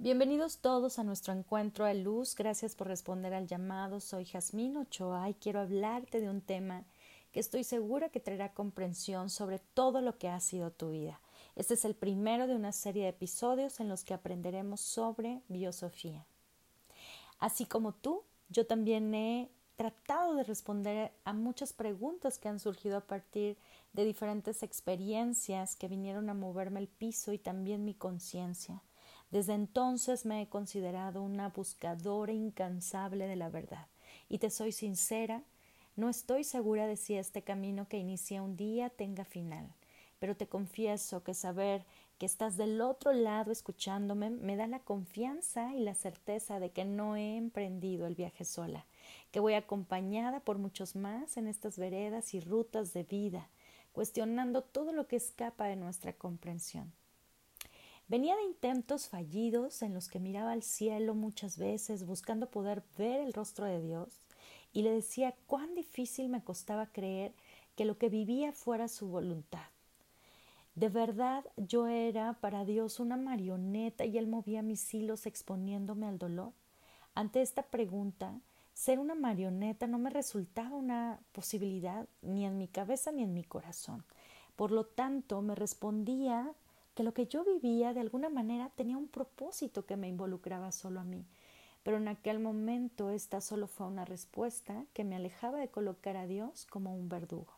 Bienvenidos todos a nuestro encuentro de luz. Gracias por responder al llamado. Soy Jazmín Ochoa y quiero hablarte de un tema que estoy segura que traerá comprensión sobre todo lo que ha sido tu vida. Este es el primero de una serie de episodios en los que aprenderemos sobre biosofía. Así como tú, yo también he tratado de responder a muchas preguntas que han surgido a partir de diferentes experiencias que vinieron a moverme el piso y también mi conciencia. Desde entonces me he considerado una buscadora incansable de la verdad. Y te soy sincera, no estoy segura de si este camino que inicia un día tenga final, pero te confieso que saber que estás del otro lado escuchándome me da la confianza y la certeza de que no he emprendido el viaje sola, que voy acompañada por muchos más en estas veredas y rutas de vida, cuestionando todo lo que escapa de nuestra comprensión. Venía de intentos fallidos en los que miraba al cielo muchas veces buscando poder ver el rostro de Dios y le decía cuán difícil me costaba creer que lo que vivía fuera su voluntad. De verdad yo era para Dios una marioneta y él movía mis hilos exponiéndome al dolor. Ante esta pregunta, ser una marioneta no me resultaba una posibilidad ni en mi cabeza ni en mi corazón. Por lo tanto, me respondía que lo que yo vivía de alguna manera tenía un propósito que me involucraba solo a mí. Pero en aquel momento esta solo fue una respuesta que me alejaba de colocar a Dios como un verdugo.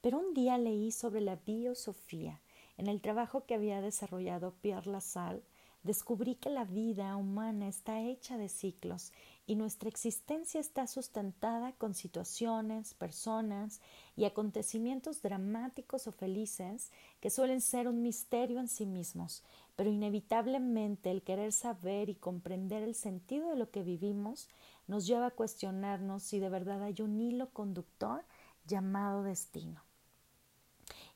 Pero un día leí sobre la biosofía. En el trabajo que había desarrollado Pierre Lassalle, descubrí que la vida humana está hecha de ciclos y nuestra existencia está sustentada con situaciones, personas y acontecimientos dramáticos o felices que suelen ser un misterio en sí mismos, pero inevitablemente el querer saber y comprender el sentido de lo que vivimos nos lleva a cuestionarnos si de verdad hay un hilo conductor llamado destino.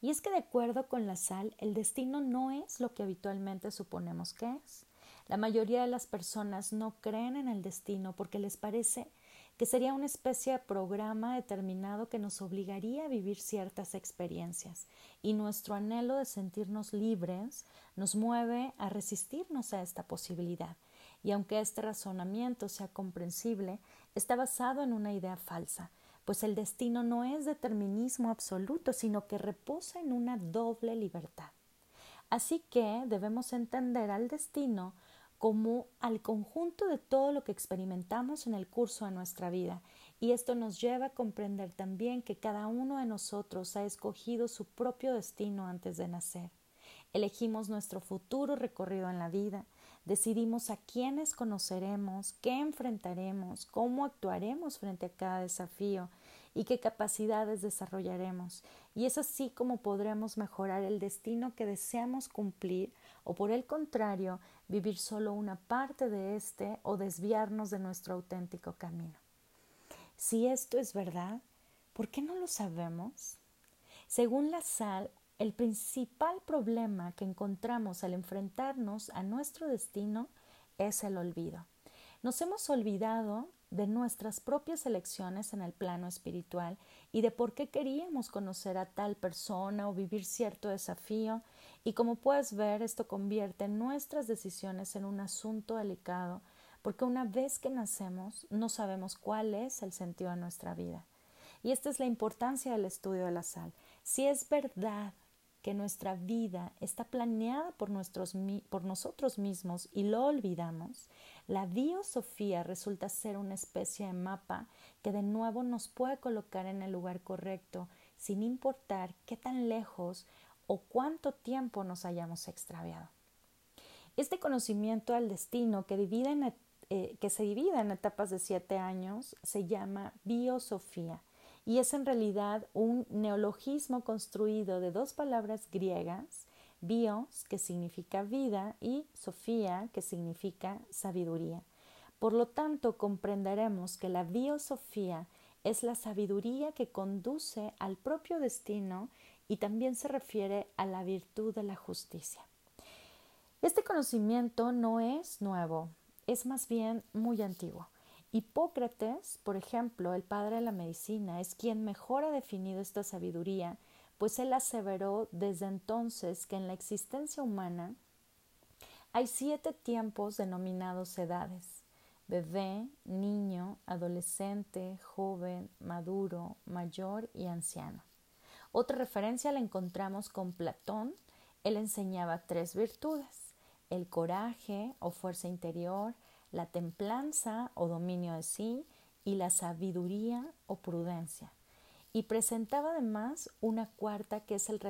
Y es que de acuerdo con la sal, el destino no es lo que habitualmente suponemos que es. La mayoría de las personas no creen en el destino porque les parece que sería una especie de programa determinado que nos obligaría a vivir ciertas experiencias y nuestro anhelo de sentirnos libres nos mueve a resistirnos a esta posibilidad. Y aunque este razonamiento sea comprensible, está basado en una idea falsa, pues el destino no es determinismo absoluto, sino que reposa en una doble libertad. Así que debemos entender al destino como al conjunto de todo lo que experimentamos en el curso de nuestra vida. Y esto nos lleva a comprender también que cada uno de nosotros ha escogido su propio destino antes de nacer. Elegimos nuestro futuro recorrido en la vida, decidimos a quiénes conoceremos, qué enfrentaremos, cómo actuaremos frente a cada desafío y qué capacidades desarrollaremos. Y es así como podremos mejorar el destino que deseamos cumplir o por el contrario, vivir solo una parte de este o desviarnos de nuestro auténtico camino. Si esto es verdad, ¿por qué no lo sabemos? Según la sal, el principal problema que encontramos al enfrentarnos a nuestro destino es el olvido. Nos hemos olvidado de nuestras propias elecciones en el plano espiritual y de por qué queríamos conocer a tal persona o vivir cierto desafío y como puedes ver esto convierte nuestras decisiones en un asunto delicado porque una vez que nacemos no sabemos cuál es el sentido de nuestra vida. Y esta es la importancia del estudio de la sal. Si es verdad que nuestra vida está planeada por, nuestros, por nosotros mismos y lo olvidamos, la biosofía resulta ser una especie de mapa que de nuevo nos puede colocar en el lugar correcto sin importar qué tan lejos o cuánto tiempo nos hayamos extraviado. Este conocimiento al destino que, eh, se divide en etapas de siete años se llama biosofía y es en realidad un neologismo construido de dos palabras griegas, bios, que significa vida, y sofía, que significa sabiduría. Por lo tanto, comprenderemos que la biosofía es la sabiduría que conduce al propio destino y también se refiere a la virtud de la justicia. Este conocimiento no es nuevo, es más bien muy antiguo. Hipócrates, por ejemplo, el padre de la medicina, es quien mejor ha definido esta sabiduría, pues él aseveró desde entonces que en la existencia humana Hay siete tiempos denominados edades. Bebé, niño, adolescente, joven, maduro, mayor y anciano. Otra referencia la encontramos con Platón. Él enseñaba tres virtudes, el coraje o fuerza interior, la templanza o dominio de sí y la sabiduría o prudencia. Y presentaba además una cuarta que es el,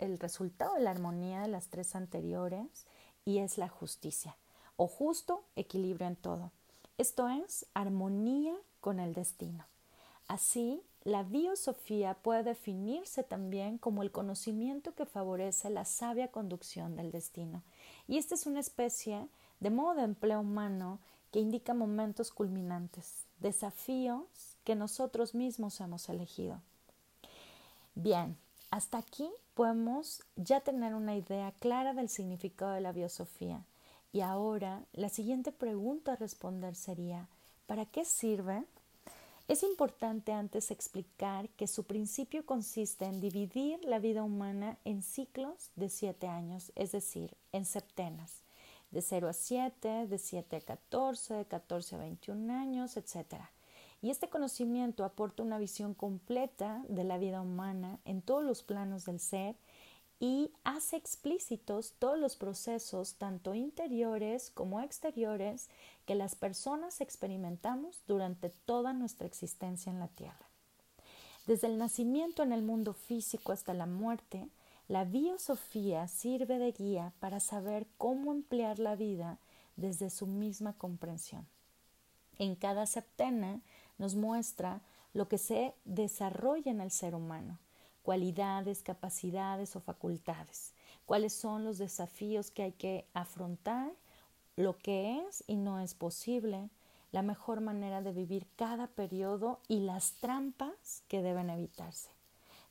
el resultado de la armonía de las tres anteriores y es la justicia, o justo equilibrio en todo. Esto es armonía con el destino. Así, la biosofía puede definirse también como el conocimiento que favorece la sabia conducción del destino. Y esta es una especie de modo de empleo humano que indica momentos culminantes, desafíos que nosotros mismos hemos elegido. Bien, hasta aquí podemos ya tener una idea clara del significado de la biosofía. Y ahora la siguiente pregunta a responder sería, ¿para qué sirve? Es importante antes explicar que su principio consiste en dividir la vida humana en ciclos de siete años, es decir, en septenas, de 0 a 7, de 7 a 14, de 14 a 21 años, etc. Y este conocimiento aporta una visión completa de la vida humana en todos los planos del ser y hace explícitos todos los procesos, tanto interiores como exteriores, que las personas experimentamos durante toda nuestra existencia en la Tierra. Desde el nacimiento en el mundo físico hasta la muerte, la biosofía sirve de guía para saber cómo emplear la vida desde su misma comprensión. En cada septena nos muestra lo que se desarrolla en el ser humano, cualidades, capacidades o facultades, cuáles son los desafíos que hay que afrontar, lo que es y no es posible, la mejor manera de vivir cada periodo y las trampas que deben evitarse.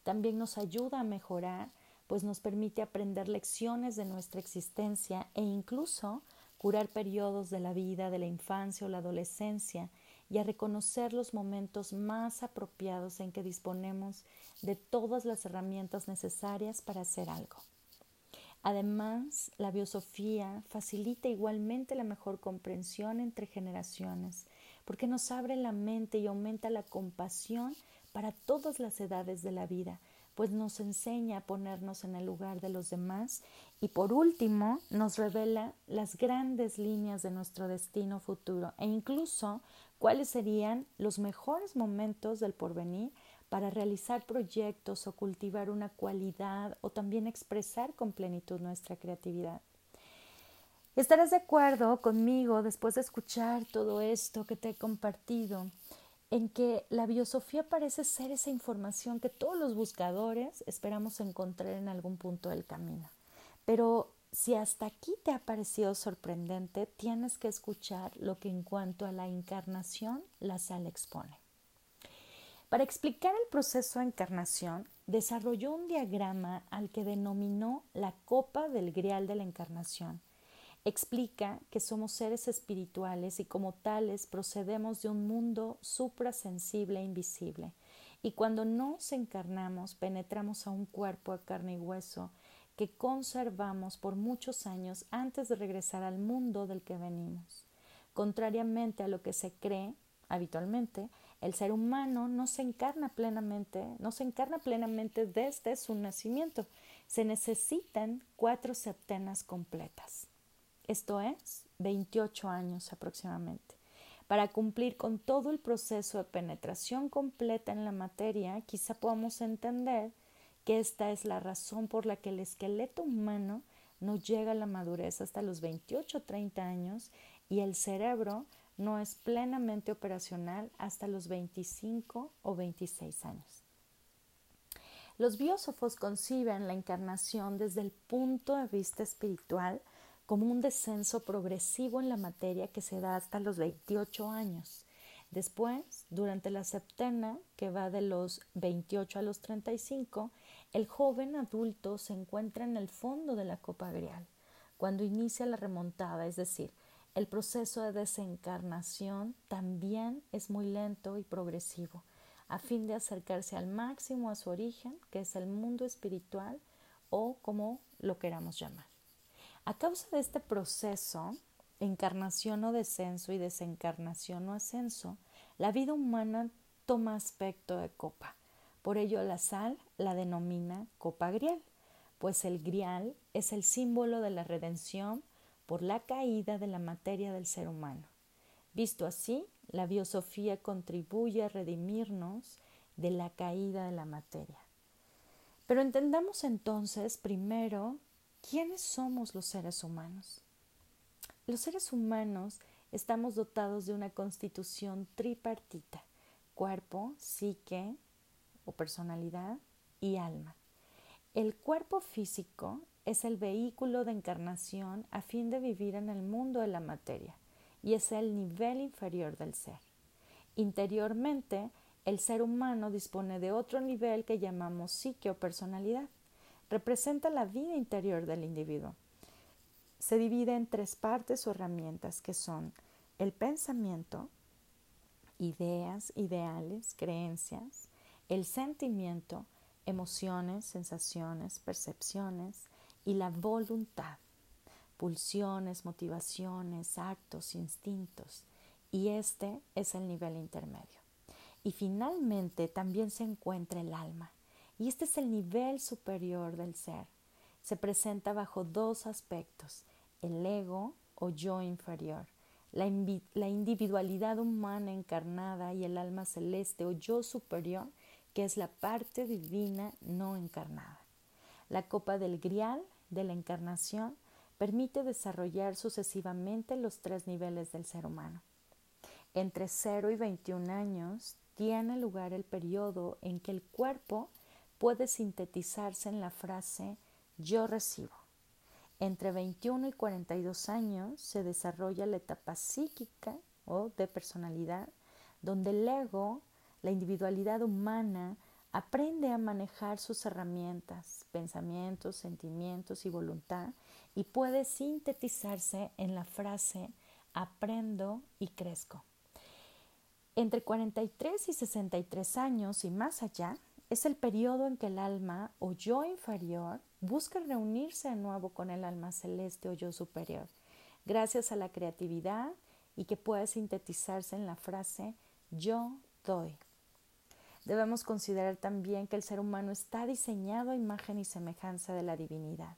También nos ayuda a mejorar, pues nos permite aprender lecciones de nuestra existencia e incluso curar periodos de la vida, de la infancia o la adolescencia y a reconocer los momentos más apropiados en que disponemos de todas las herramientas necesarias para hacer algo. Además, la biosofía facilita igualmente la mejor comprensión entre generaciones, porque nos abre la mente y aumenta la compasión para todas las edades de la vida, pues nos enseña a ponernos en el lugar de los demás y por último nos revela las grandes líneas de nuestro destino futuro e incluso cuáles serían los mejores momentos del porvenir para realizar proyectos o cultivar una cualidad o también expresar con plenitud nuestra creatividad. Estarás de acuerdo conmigo después de escuchar todo esto que te he compartido en que la biosofía parece ser esa información que todos los buscadores esperamos encontrar en algún punto del camino. Pero si hasta aquí te ha parecido sorprendente, tienes que escuchar lo que en cuanto a la encarnación la sal expone. Para explicar el proceso de encarnación, desarrolló un diagrama al que denominó la copa del grial de la encarnación. Explica que somos seres espirituales y como tales procedemos de un mundo suprasensible e invisible. Y cuando nos encarnamos, penetramos a un cuerpo de carne y hueso que conservamos por muchos años antes de regresar al mundo del que venimos. Contrariamente a lo que se cree habitualmente, el ser humano no se encarna plenamente, no se encarna plenamente desde su nacimiento. Se necesitan cuatro septenas completas. Esto es 28 años aproximadamente. Para cumplir con todo el proceso de penetración completa en la materia, quizá podamos entender esta es la razón por la que el esqueleto humano no llega a la madurez hasta los 28 o 30 años y el cerebro no es plenamente operacional hasta los 25 o 26 años. Los biósofos conciben la encarnación desde el punto de vista espiritual como un descenso progresivo en la materia que se da hasta los 28 años. Después, durante la septena, que va de los 28 a los 35, el joven adulto se encuentra en el fondo de la copa grial, cuando inicia la remontada, es decir, el proceso de desencarnación también es muy lento y progresivo, a fin de acercarse al máximo a su origen, que es el mundo espiritual o como lo queramos llamar. A causa de este proceso, encarnación o descenso y desencarnación o ascenso, la vida humana toma aspecto de copa. Por ello la sal la denomina copa grial, pues el grial es el símbolo de la redención por la caída de la materia del ser humano. Visto así, la biosofía contribuye a redimirnos de la caída de la materia. Pero entendamos entonces primero quiénes somos los seres humanos. Los seres humanos estamos dotados de una constitución tripartita, cuerpo, psique personalidad y alma. El cuerpo físico es el vehículo de encarnación a fin de vivir en el mundo de la materia y es el nivel inferior del ser. Interiormente, el ser humano dispone de otro nivel que llamamos psique o personalidad. Representa la vida interior del individuo. Se divide en tres partes o herramientas que son el pensamiento, ideas, ideales, creencias, el sentimiento, emociones, sensaciones, percepciones y la voluntad, pulsiones, motivaciones, actos, instintos. Y este es el nivel intermedio. Y finalmente también se encuentra el alma. Y este es el nivel superior del ser. Se presenta bajo dos aspectos, el ego o yo inferior, la, la individualidad humana encarnada y el alma celeste o yo superior que es la parte divina no encarnada. La copa del grial de la encarnación permite desarrollar sucesivamente los tres niveles del ser humano. Entre 0 y 21 años tiene lugar el periodo en que el cuerpo puede sintetizarse en la frase yo recibo. Entre 21 y 42 años se desarrolla la etapa psíquica o de personalidad, donde el ego la individualidad humana aprende a manejar sus herramientas, pensamientos, sentimientos y voluntad y puede sintetizarse en la frase aprendo y crezco. Entre 43 y 63 años y más allá es el periodo en que el alma o yo inferior busca reunirse de nuevo con el alma celeste o yo superior, gracias a la creatividad y que puede sintetizarse en la frase yo doy. Debemos considerar también que el ser humano está diseñado a imagen y semejanza de la divinidad.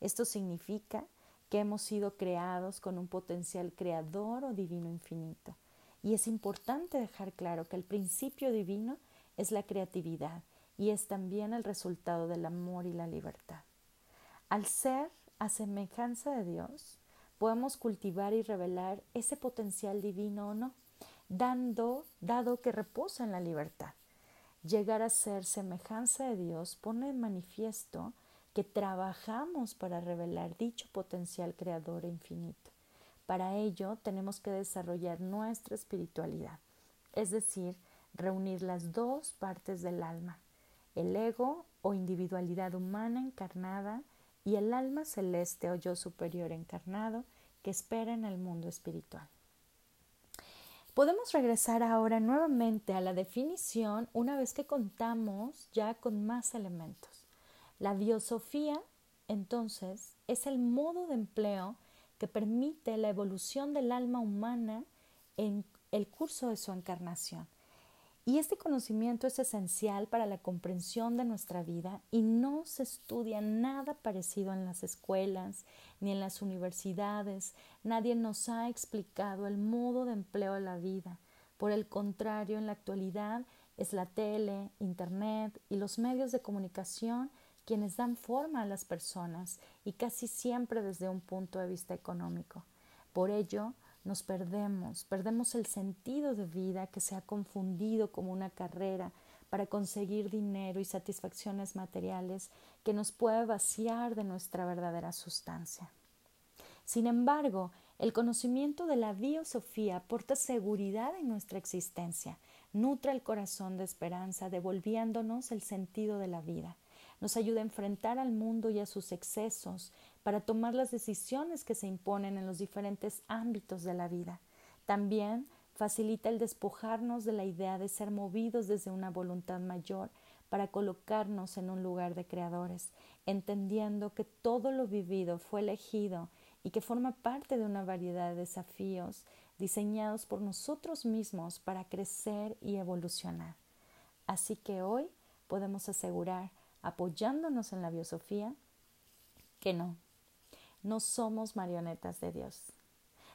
Esto significa que hemos sido creados con un potencial creador o divino infinito. Y es importante dejar claro que el principio divino es la creatividad y es también el resultado del amor y la libertad. Al ser a semejanza de Dios, podemos cultivar y revelar ese potencial divino o no, dando, dado que reposa en la libertad. Llegar a ser semejanza de Dios pone en manifiesto que trabajamos para revelar dicho potencial creador infinito. Para ello tenemos que desarrollar nuestra espiritualidad, es decir, reunir las dos partes del alma, el ego o individualidad humana encarnada y el alma celeste o yo superior encarnado que espera en el mundo espiritual. Podemos regresar ahora nuevamente a la definición una vez que contamos ya con más elementos. La biosofía, entonces, es el modo de empleo que permite la evolución del alma humana en el curso de su encarnación. Y este conocimiento es esencial para la comprensión de nuestra vida y no se estudia nada parecido en las escuelas ni en las universidades. Nadie nos ha explicado el modo de empleo de la vida. Por el contrario, en la actualidad es la tele, internet y los medios de comunicación quienes dan forma a las personas y casi siempre desde un punto de vista económico. Por ello, nos perdemos, perdemos el sentido de vida que se ha confundido como una carrera para conseguir dinero y satisfacciones materiales que nos puede vaciar de nuestra verdadera sustancia. Sin embargo, el conocimiento de la biosofía aporta seguridad en nuestra existencia, nutre el corazón de esperanza, devolviéndonos el sentido de la vida. Nos ayuda a enfrentar al mundo y a sus excesos, para tomar las decisiones que se imponen en los diferentes ámbitos de la vida. También facilita el despojarnos de la idea de ser movidos desde una voluntad mayor para colocarnos en un lugar de creadores, entendiendo que todo lo vivido fue elegido y que forma parte de una variedad de desafíos diseñados por nosotros mismos para crecer y evolucionar. Así que hoy podemos asegurar, apoyándonos en la biosofía, que no, no somos marionetas de Dios.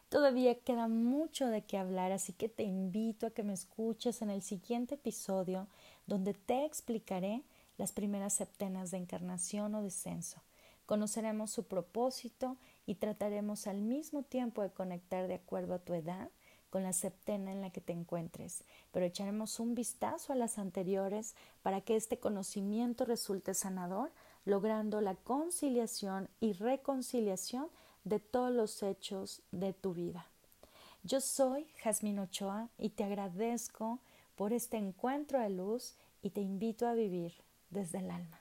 Todavía queda mucho de qué hablar, así que te invito a que me escuches en el siguiente episodio donde te explicaré las primeras septenas de encarnación o descenso. Conoceremos su propósito y trataremos al mismo tiempo de conectar de acuerdo a tu edad con la septena en la que te encuentres, pero echaremos un vistazo a las anteriores para que este conocimiento resulte sanador, logrando la conciliación y reconciliación de todos los hechos de tu vida. Yo soy Jazmín Ochoa y te agradezco por este encuentro de luz y te invito a vivir desde el alma.